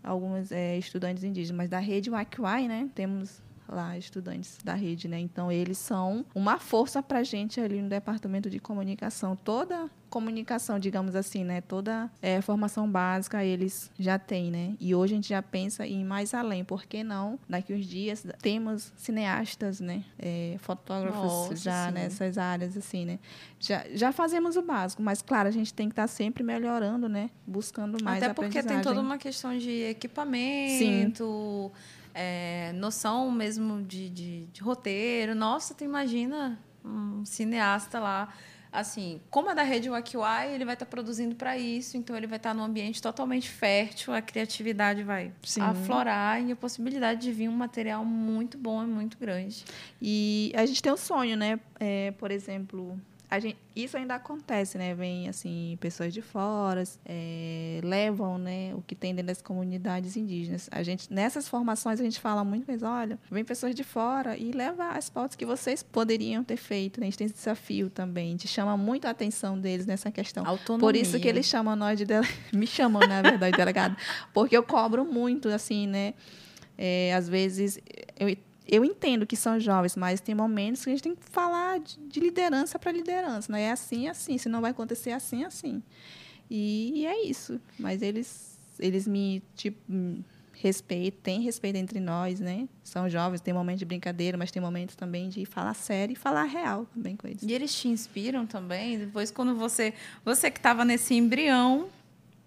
alguns eh, estudantes indígenas, mas da rede Wakiwai, né, temos lá estudantes da rede, né? Então eles são uma força para a gente ali no departamento de comunicação. Toda comunicação, digamos assim, né? Toda eh, formação básica eles já têm, né? E hoje a gente já pensa em ir mais além. Por que não? Daqui uns dias temos cineastas, né? Eh, fotógrafos Nossa, já sim. nessas áreas, assim, né? Já, já fazemos o básico, mas claro, a gente tem que estar sempre melhorando, né? Buscando mais Até porque tem toda uma questão de equipamento, é, noção mesmo de, de, de roteiro. Nossa, tu imagina um cineasta lá. Assim, como é da rede Wakiwai, ele vai estar produzindo para isso, então ele vai estar num ambiente totalmente fértil, a criatividade vai Sim. aflorar e a possibilidade de vir um material muito bom é muito grande. E a gente tem um sonho, né? É, por exemplo, gente, isso ainda acontece, né? Vem assim pessoas de fora, é, levam, né, o que tem dentro das comunidades indígenas. A gente nessas formações a gente fala muito, mas olha, vem pessoas de fora e leva as pautas que vocês poderiam ter feito. Né? A gente tem esse desafio também. A gente chama muito a atenção deles nessa questão. Autonomia. Por isso que eles chamam nós de dele... [LAUGHS] me chamam, na verdade, delegado, porque eu cobro muito, assim, né? É, às vezes eu, eu entendo que são jovens, mas tem momentos que a gente tem que falar de, de liderança para liderança, né? É assim, assim, se não vai acontecer assim, assim. E, e é isso. Mas eles, eles me tipo hum, respeitam, têm respeito entre nós, né? São jovens, tem momentos de brincadeira, mas tem momentos também de falar sério e falar real também com eles. E eles te inspiram também? Depois, quando você, você que estava nesse embrião,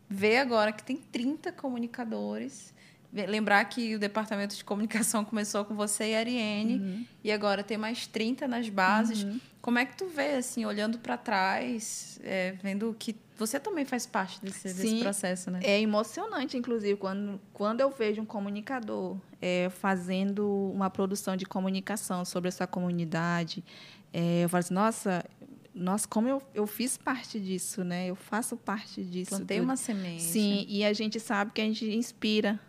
vê agora que tem 30 comunicadores. Lembrar que o departamento de comunicação [LAUGHS] começou com você e a Ariane, e agora tem mais 30 nas bases. Como é que tu vê, assim, olhando para trás, é, vendo que você também faz parte desse, desse Sim. processo, né? É emocionante, inclusive, quando, quando eu vejo um comunicador é, fazendo uma produção de comunicação sobre a sua comunidade, é, eu falo assim, nossa, nossa, como eu, eu fiz parte disso, né? Eu faço parte disso. Plantei tudo. uma semente. Sim, e a gente sabe que a gente inspira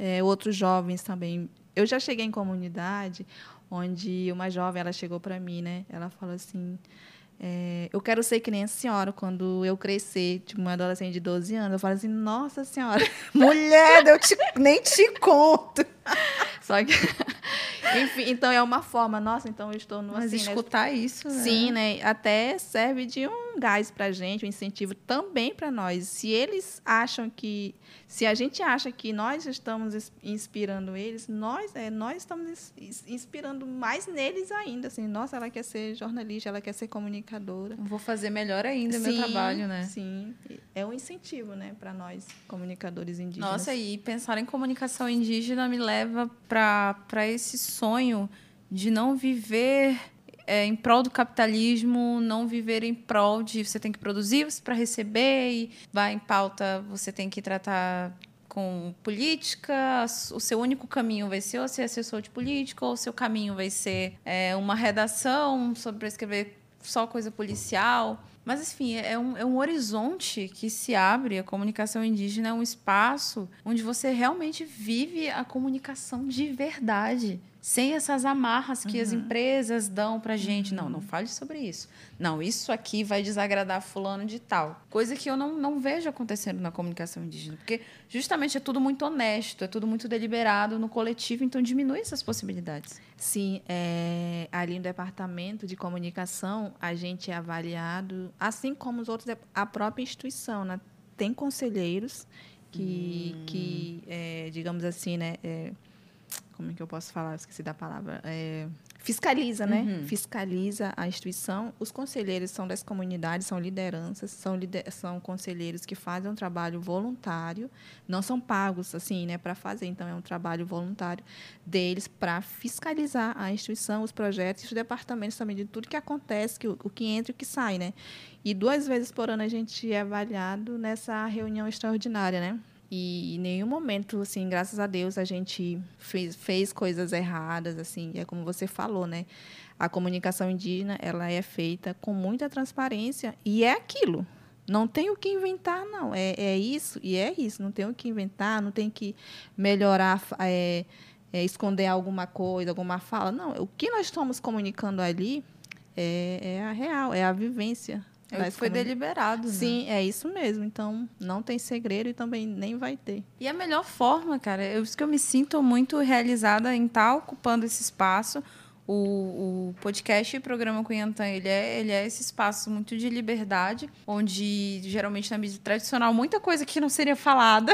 é, outros jovens também. Eu já cheguei em comunidade onde uma jovem ela chegou para mim, né? Ela falou assim: é, eu quero ser que nem a senhora quando eu crescer, tipo uma adolescente de 12 anos. Eu falo assim: Nossa senhora, [LAUGHS] Mulher, eu te- nem te conto. [LAUGHS] só que [LAUGHS] enfim, então é uma forma. Nossa, então eu estou no Mas assim, né? escutar isso, né? Sim, né? Até serve de um gás para a gente, um incentivo também para nós. Se eles acham que, se a gente acha que nós estamos ins- inspirando eles, nós, é, nós estamos ins- ins- inspirando mais neles ainda. Assim, nossa, ela quer ser jornalista, ela quer ser comunicadora. Vou fazer melhor ainda o meu Sim, trabalho, né? Sim, é um incentivo, né, para nós comunicadores indígenas. Nossa, e pensar em comunicação indígena me leva para esse sonho de não viver é, em prol do capitalismo, não viver em prol de você tem que produzir para receber e vai em pauta, você tem que tratar com política, o seu único caminho vai ser ou ser assessor de política, ou o seu caminho vai ser é, uma redação sobre escrever só coisa policial. Mas, enfim, é um, é um horizonte que se abre. A comunicação indígena é um espaço onde você realmente vive a comunicação de verdade. Sem essas amarras que as empresas dão pra gente. Não, não fale sobre isso. Não, isso aqui vai desagradar fulano de tal. Coisa que eu não, não vejo acontecendo na comunicação indígena. Porque justamente é tudo muito honesto, é tudo muito deliberado no coletivo, então diminui essas possibilidades. Sim, é, ali no departamento de comunicação, a gente é avaliado, assim como os outros, a própria instituição, né? Tem conselheiros que, que é, digamos assim, né? é, como é que eu posso falar? Esqueci da palavra. É, fiscaliza, né? Fiscaliza a instituição. Os conselheiros são das comunidades, são lideranças, são, lider são conselheiros que fazem um trabalho voluntário, não são pagos, assim, né, para fazer. Então, é um trabalho voluntário deles para fiscalizar a instituição, os projetos os departamentos também, de tudo que acontece, que, o, o que entra e o que sai, né? E duas vezes por ano a gente é avaliado nessa reunião extraordinária, né? E em nenhum momento, assim, graças a Deus, a gente fez, fez coisas erradas, assim, é como você falou, né? A comunicação indígena, ela é feita com muita transparência e é aquilo. Não tem o que inventar, não. É, é isso e é isso. Não tem o que inventar, não tem que melhorar, é, é, esconder alguma coisa, alguma fala. Não, o que nós estamos comunicando ali é, é a real, é a vivência. É o foi deliberado, né? Sim, é isso mesmo. Então, não tem segredo e também nem vai ter. E a melhor forma, cara, é isso que eu me sinto muito realizada em estar ocupando esse espaço. O, o podcast e programa Cunhantã, ele é, ele é esse espaço muito de liberdade, onde geralmente na mídia tradicional muita coisa que não seria falada,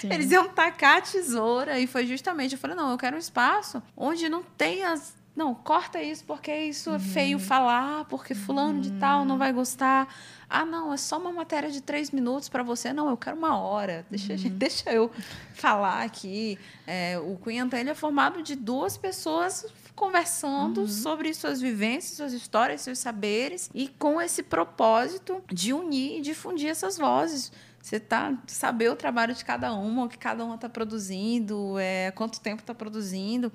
Sim. [LAUGHS] eles iam tacar a tesoura. E foi justamente, eu falei, não, eu quero um espaço onde não tem as. Não, corta isso porque isso é feio falar, porque fulano de tal não vai gostar. Ah, não, é só uma matéria de três minutos para você. Não, eu quero uma hora. Deixa, deixa eu falar aqui. É, o Cunhantã ele é formado de duas pessoas conversando sobre suas vivências, suas histórias, seus saberes e com esse propósito de unir e difundir essas vozes. Você tá saber o trabalho de cada uma, o que cada uma está produzindo, é, quanto tempo está produzindo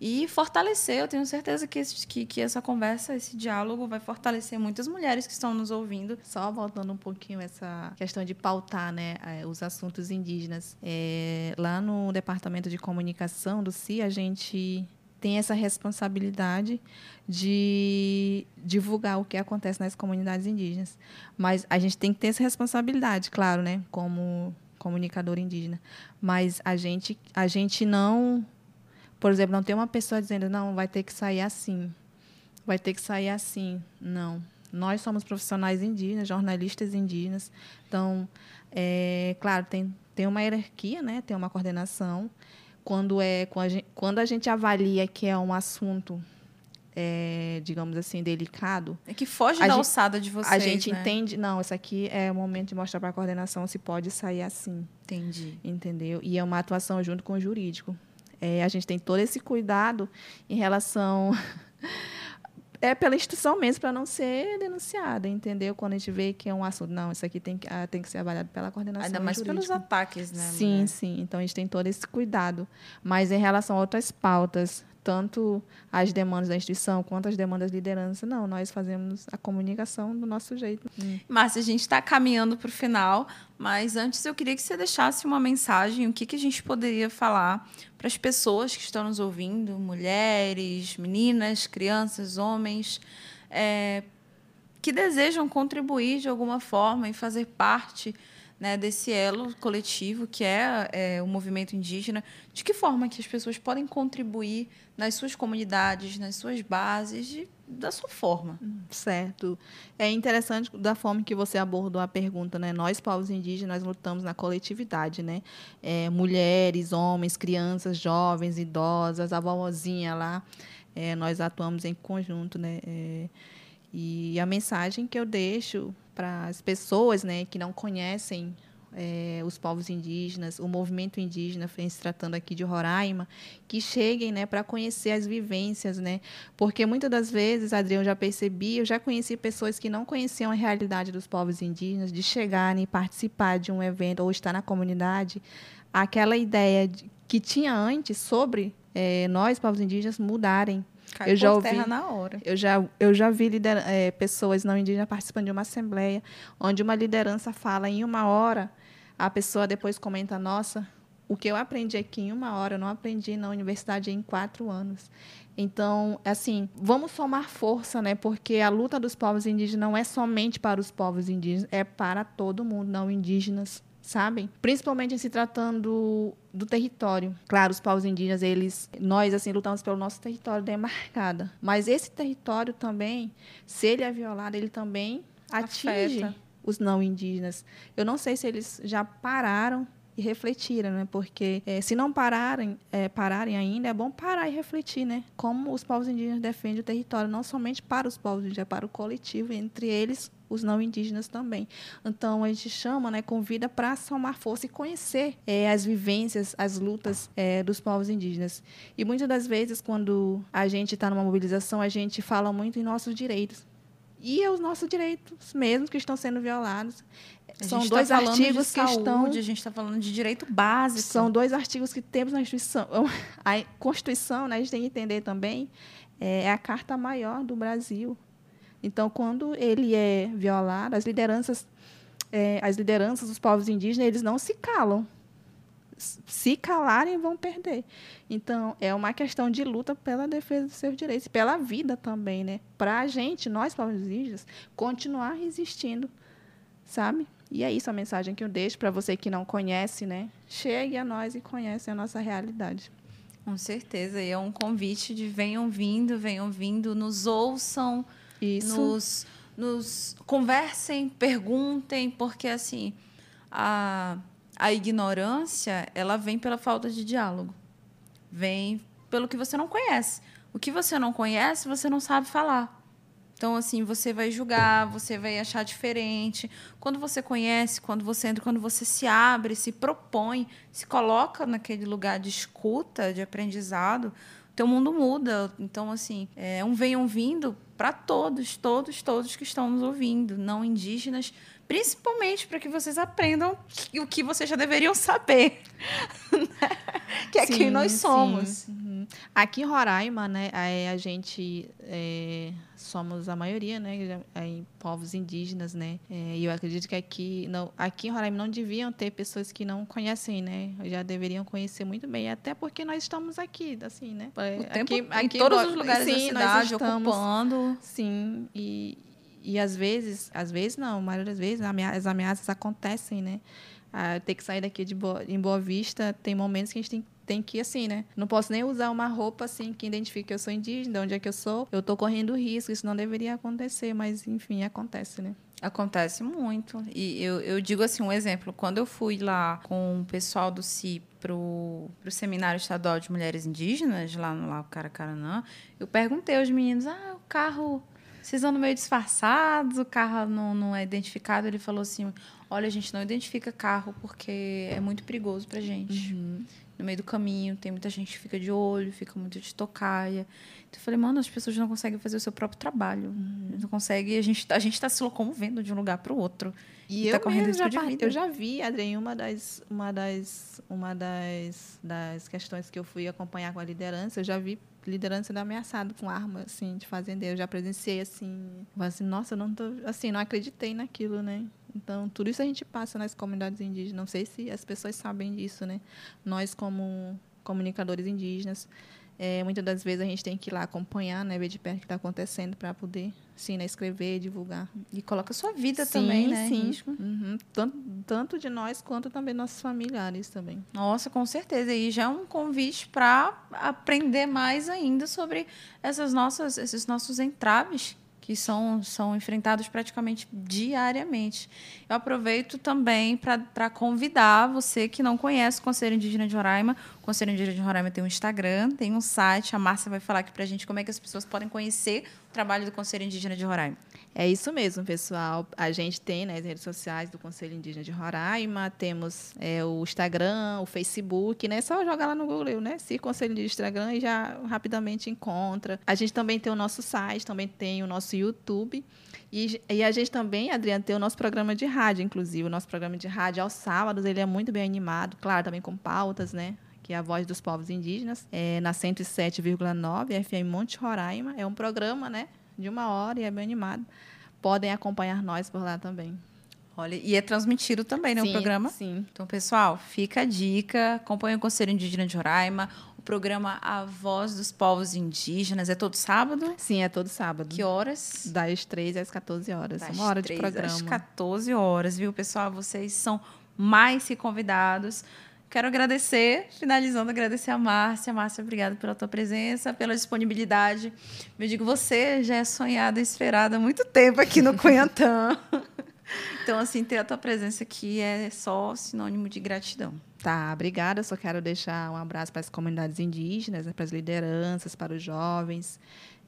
e fortalecer. Eu tenho certeza que, esse- que, que essa conversa, esse diálogo vai fortalecer muitas mulheres que estão nos ouvindo. Só voltando um pouquinho essa questão de pautar né, eh, os assuntos indígenas. Eh, lá no Departamento de Comunicação do CI, a gente tem essa responsabilidade de divulgar o que acontece nas comunidades indígenas. Mas a gente tem que ter essa responsabilidade, claro, né, como comunicador indígena. Mas a gente, a gente não, por exemplo, não tem uma pessoa dizendo, não, vai ter que sair assim, vai ter que sair assim. Não. Nós somos profissionais indígenas, jornalistas indígenas. Então, é, claro, tem, tem uma hierarquia, né? tem uma coordenação. Quando, é, quando, a gente, quando a gente avalia que é um assunto, é, digamos assim, delicado, É que foge da gente- alçada de vocês. a gente né? entende, não, isso aqui é o momento de mostrar para a coordenação se pode sair assim Entendi. entendeu? E é uma atuação junto com o jurídico. É, a gente tem todo esse cuidado em relação [LAUGHS] é pela instituição mesmo para não ser denunciada, entendeu? Quando a gente vê que é um assunto, não, isso aqui tem que, ah, tem que ser avaliado pela coordenação Ainda mais pelos jurídica. ataques, né? Sim, mulher? sim. Então a gente tem todo esse cuidado. Mas em relação a outras pautas, tanto as demandas da instituição quanto as demandas da liderança. Não, nós fazemos a comunicação do nosso jeito. Márcia, a gente está caminhando para o final, mas antes eu queria que você deixasse uma mensagem, o que, que a gente poderia falar para as pessoas que estão nos ouvindo, mulheres, meninas, crianças, homens, é, que desejam contribuir de alguma forma e fazer parte né, desse elo coletivo que é, é, o movimento indígena, de que forma que as pessoas podem contribuir nas suas comunidades, nas suas bases, de, da sua forma. Certo. É interessante da forma que você abordou a pergunta, né? Nós, povos indígenas, lutamos na coletividade, né? É, mulheres, homens, crianças, jovens, idosas, a vovozinha lá, é, nós atuamos em conjunto, né? É, e a mensagem que eu deixo para as pessoas né, que não conhecem é, os povos indígenas, o movimento indígena, se tratando aqui de Roraima, que cheguem né, para conhecer as vivências, né? Porque muitas das vezes, Adriano, já percebi, eu já conheci pessoas que não conheciam a realidade dos povos indígenas, de chegarem e participar de um evento ou estar na comunidade, aquela ideia de, que tinha antes sobre é, nós, povos indígenas, mudarem. Cai eu já ouvi, terra na hora. Eu já, eu já vi lider, é, pessoas não indígenas participando de uma assembleia, onde uma liderança fala em uma hora, a pessoa depois comenta, nossa, o que eu aprendi aqui em uma hora, eu não aprendi na universidade em quatro anos. Então, assim, vamos somar força, né? Porque a luta dos povos indígenas não é somente para os povos indígenas, é para todo mundo, não indígenas sabem? Principalmente em se tratando do território. Claro, os povos indígenas, eles, nós assim lutamos pelo nosso território demarcado, mas esse território também, se ele é violado, ele também atinge Afeta. os não indígenas. Eu não sei se eles já pararam e refletiram, né? Porque é, se não pararem, é, pararem ainda, é bom parar e refletir, né? Como os povos indígenas defendem o território, não somente para os povos indígenas, é para o coletivo, entre eles os não indígenas também. Então a gente chama, né, convida para somar força e conhecer é, as vivências, as lutas é, dos povos indígenas. E muitas das vezes quando a gente está numa mobilização, a gente fala muito em nossos direitos. E é os nossos direitos mesmos que estão sendo violados. São tá dois tá artigos que saúde, estão. A gente está falando de direito básico. São dois artigos que temos na Constituição. [LAUGHS] A Constituição, né, a gente tem que entender também, é, é a carta maior do Brasil. Então, quando ele é violado, as lideranças, é, as lideranças dos povos indígenas, eles não se calam. Se calarem, vão perder. Então, é uma questão de luta pela defesa dos seus direitos, pela vida também, né? Para a gente, nós, povos indígenas, continuar resistindo, sabe? E é isso a mensagem que eu deixo para você que não conhece, né? Chegue a nós e conhece a nossa realidade. Com certeza. E é um convite de venham vindo, venham vindo, nos ouçam, isso. Nos, nos conversem, perguntem, porque assim a, a ignorância ela vem pela falta de diálogo, vem pelo que você não conhece. O que você não conhece, você não sabe falar. Então, assim, você vai julgar, você vai achar diferente. Quando você conhece, quando você entra, quando você se abre, se propõe, se coloca naquele lugar de escuta, de aprendizado, teu mundo muda. Então, assim, é um venham vindo para todos, todos, todos que estão nos ouvindo, não indígenas, principalmente para que vocês aprendam o que vocês já deveriam saber, [LAUGHS] né? que é sim, quem nós somos. Uhum. Aqui em Roraima, né, a, gente é, somos a maioria, né, em povos indígenas, né, é, e eu acredito que aqui, não, aqui em Roraima não deviam ter pessoas que não conhecem, né, já deveriam conhecer muito bem, até porque nós estamos aqui, assim, né, o tempo, aqui, aqui em todos os lugares sim, da cidade, estamos, ocupando, sim, e e às vezes, às vezes não, a maioria das vezes as ameaças acontecem, né? Ah, ter que sair daqui de boa, em Boa Vista, tem momentos que a gente tem, tem que ir assim, né? Não posso nem usar uma roupa assim que identifique que eu sou indígena, de onde é que eu sou. Eu tô correndo risco, isso não deveria acontecer, mas enfim, acontece, né? Acontece muito. E eu, eu digo assim, um exemplo. Quando eu fui lá com o pessoal do CI pro, pro Seminário Estadual de Mulheres Indígenas, lá no Lago Caracaranã, eu perguntei aos meninos, ah, o carro vocês andam meio disfarçados, o carro não, não é identificado. Ele falou assim: olha, a gente não identifica carro porque é muito perigoso pra gente. Uhum. No meio do caminho, tem muita gente que fica de olho, fica muito de tocaia. Então eu falei, mano, as pessoas não conseguem fazer o seu próprio trabalho. Uhum. Não consegue, a gente, a gente tá se locomovendo de um lugar para o outro. E, e tá correndo risco já, de vida. Eu já vi, Adrien, uma das, uma das, uma das, das questões que eu fui acompanhar com a liderança, eu já vi liderança sendo ameaçado com arma, assim, de fazendeiro. Eu já presenciei, assim, assim, nossa, eu não tô, assim, não acreditei naquilo, né? Então, tudo isso a gente passa nas comunidades indígenas. Não sei se as pessoas sabem disso, né? Nós, como comunicadores indígenas, é, muitas das vezes a gente tem que ir lá acompanhar, né, ver de perto o que está acontecendo para poder, sim, né, escrever, divulgar. E coloca sua vida sim, também, né? Sim, risco. uhum. tanto, tanto de nós quanto também nossos familiares também. Nossa, com certeza. E já é um convite para aprender mais ainda sobre essas nossas, esses nossos entraves que são, são enfrentados praticamente diariamente. Eu aproveito também para convidar você que não conhece o Conselho Indígena de Roraima. Conselho Indígena de Roraima tem um Instagram, tem um site. A Márcia vai falar aqui para a gente como é que as pessoas podem conhecer o trabalho do Conselho Indígena de Roraima. É isso mesmo, pessoal. A gente tem né, as redes sociais do Conselho Indígena de Roraima, temos é, o Instagram, o Facebook, né? Só jogar lá no Google, né? Se Conselho Indígena Instagram e já rapidamente encontra. A gente também tem o nosso site, também tem o nosso YouTube. E, e, a gente também, Adriana, tem o nosso programa de rádio, inclusive. O nosso programa de rádio aos sábados, ele é muito bem animado, claro, também com pautas, né? Que é a voz dos povos indígenas, é, na 107,9 FM Monte Roraima. É um programa, né? De uma hora e é bem animado. Podem acompanhar nós por lá também. Olha, e é transmitido também, né, sim, o programa? Sim. Então, pessoal, fica a dica, acompanhe o Conselho Indígena de Roraima, o programa A Voz dos Povos Indígenas, é todo sábado? Sim, é todo sábado. Que horas? Das 3 às 14 horas. Das uma hora 3 de programa. às 14 horas, viu, pessoal? Vocês são mais que convidados. Quero agradecer, finalizando, agradecer a Márcia. Márcia, obrigada pela tua presença, pela disponibilidade. Eu digo, você já é sonhada e esperada há muito tempo aqui no Cunhantã. [LAUGHS] Então, assim, ter a tua presença aqui é só sinônimo de gratidão. Tá, obrigada. Eu só quero deixar um abraço para as comunidades indígenas, né, para as lideranças, para os jovens,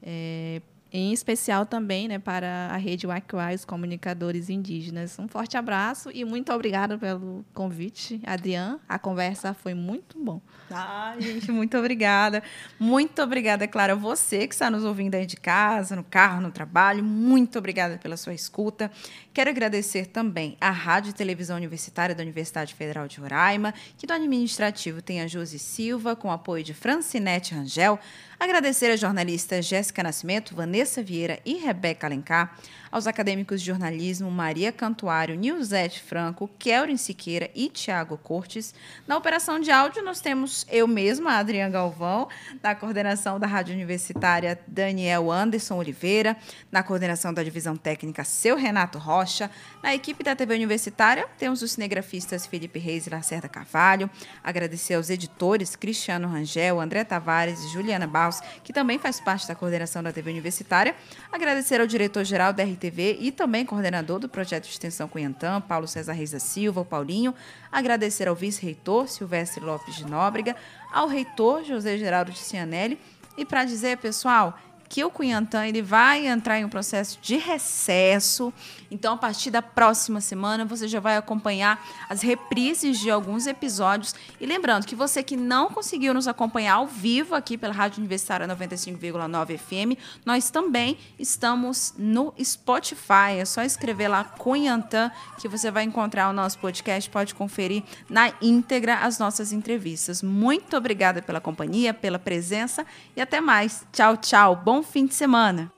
é, em especial também né, para a rede Wakwai, os comunicadores indígenas. Um forte abraço e muito obrigada pelo convite, Adriana. A conversa foi muito bom. Ah, [LAUGHS] gente, muito obrigada. Muito obrigada, Clara. Você que está nos ouvindo aí de casa, no carro, no trabalho, muito obrigada pela sua escuta. Quero agradecer também à Rádio e Televisão Universitária da Universidade Federal de Roraima, que do administrativo tem a Josi Silva, com apoio de Francinete Rangel. Agradecer às jornalistas Jéssica Nascimento, Vanessa Vieira e Rebeca Alencar, aos acadêmicos de jornalismo Maria Cantuário, Nilzete Franco, Kelrin Siqueira e Tiago Cortes. Na operação de áudio, nós temos eu mesma, Adriana Galvão, na coordenação da Rádio Universitária, Daniel Anderson Oliveira, na coordenação da divisão técnica, seu Renato Rocha. Na equipe da TV Universitária, temos os cinegrafistas Felipe Reis e Lacerda Carvalho. Agradecer aos editores Cristiano Rangel, André Tavares e Juliana Baus, que também faz parte da coordenação da TV Universitária. Agradecer ao diretor-geral da RTV e também coordenador do projeto de extensão Cunhantã, Paulo César Reis da Silva, o Paulinho. Agradecer ao vice-reitor Silvestre Lopes de Nóbrega, ao reitor José Geraldo de Cianelli. E para dizer, pessoal, que o Cunhantã ele vai entrar em um processo de recesso. Então, a partir da próxima semana, você já vai acompanhar as reprises de alguns episódios. E lembrando que você que não conseguiu nos acompanhar ao vivo aqui pela Rádio Universitária 95,9 FM, nós também estamos no Spotify. É só escrever lá Cunhantã que você vai encontrar o nosso podcast. Pode conferir na íntegra as nossas entrevistas. Muito obrigada pela companhia, pela presença e até mais. Tchau, tchau. Bom fim de semana.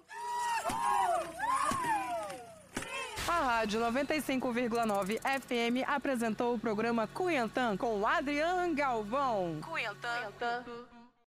A Rádio 95,9 FM apresentou o programa Cunhantã com Adriano Galvão. Cunhantã.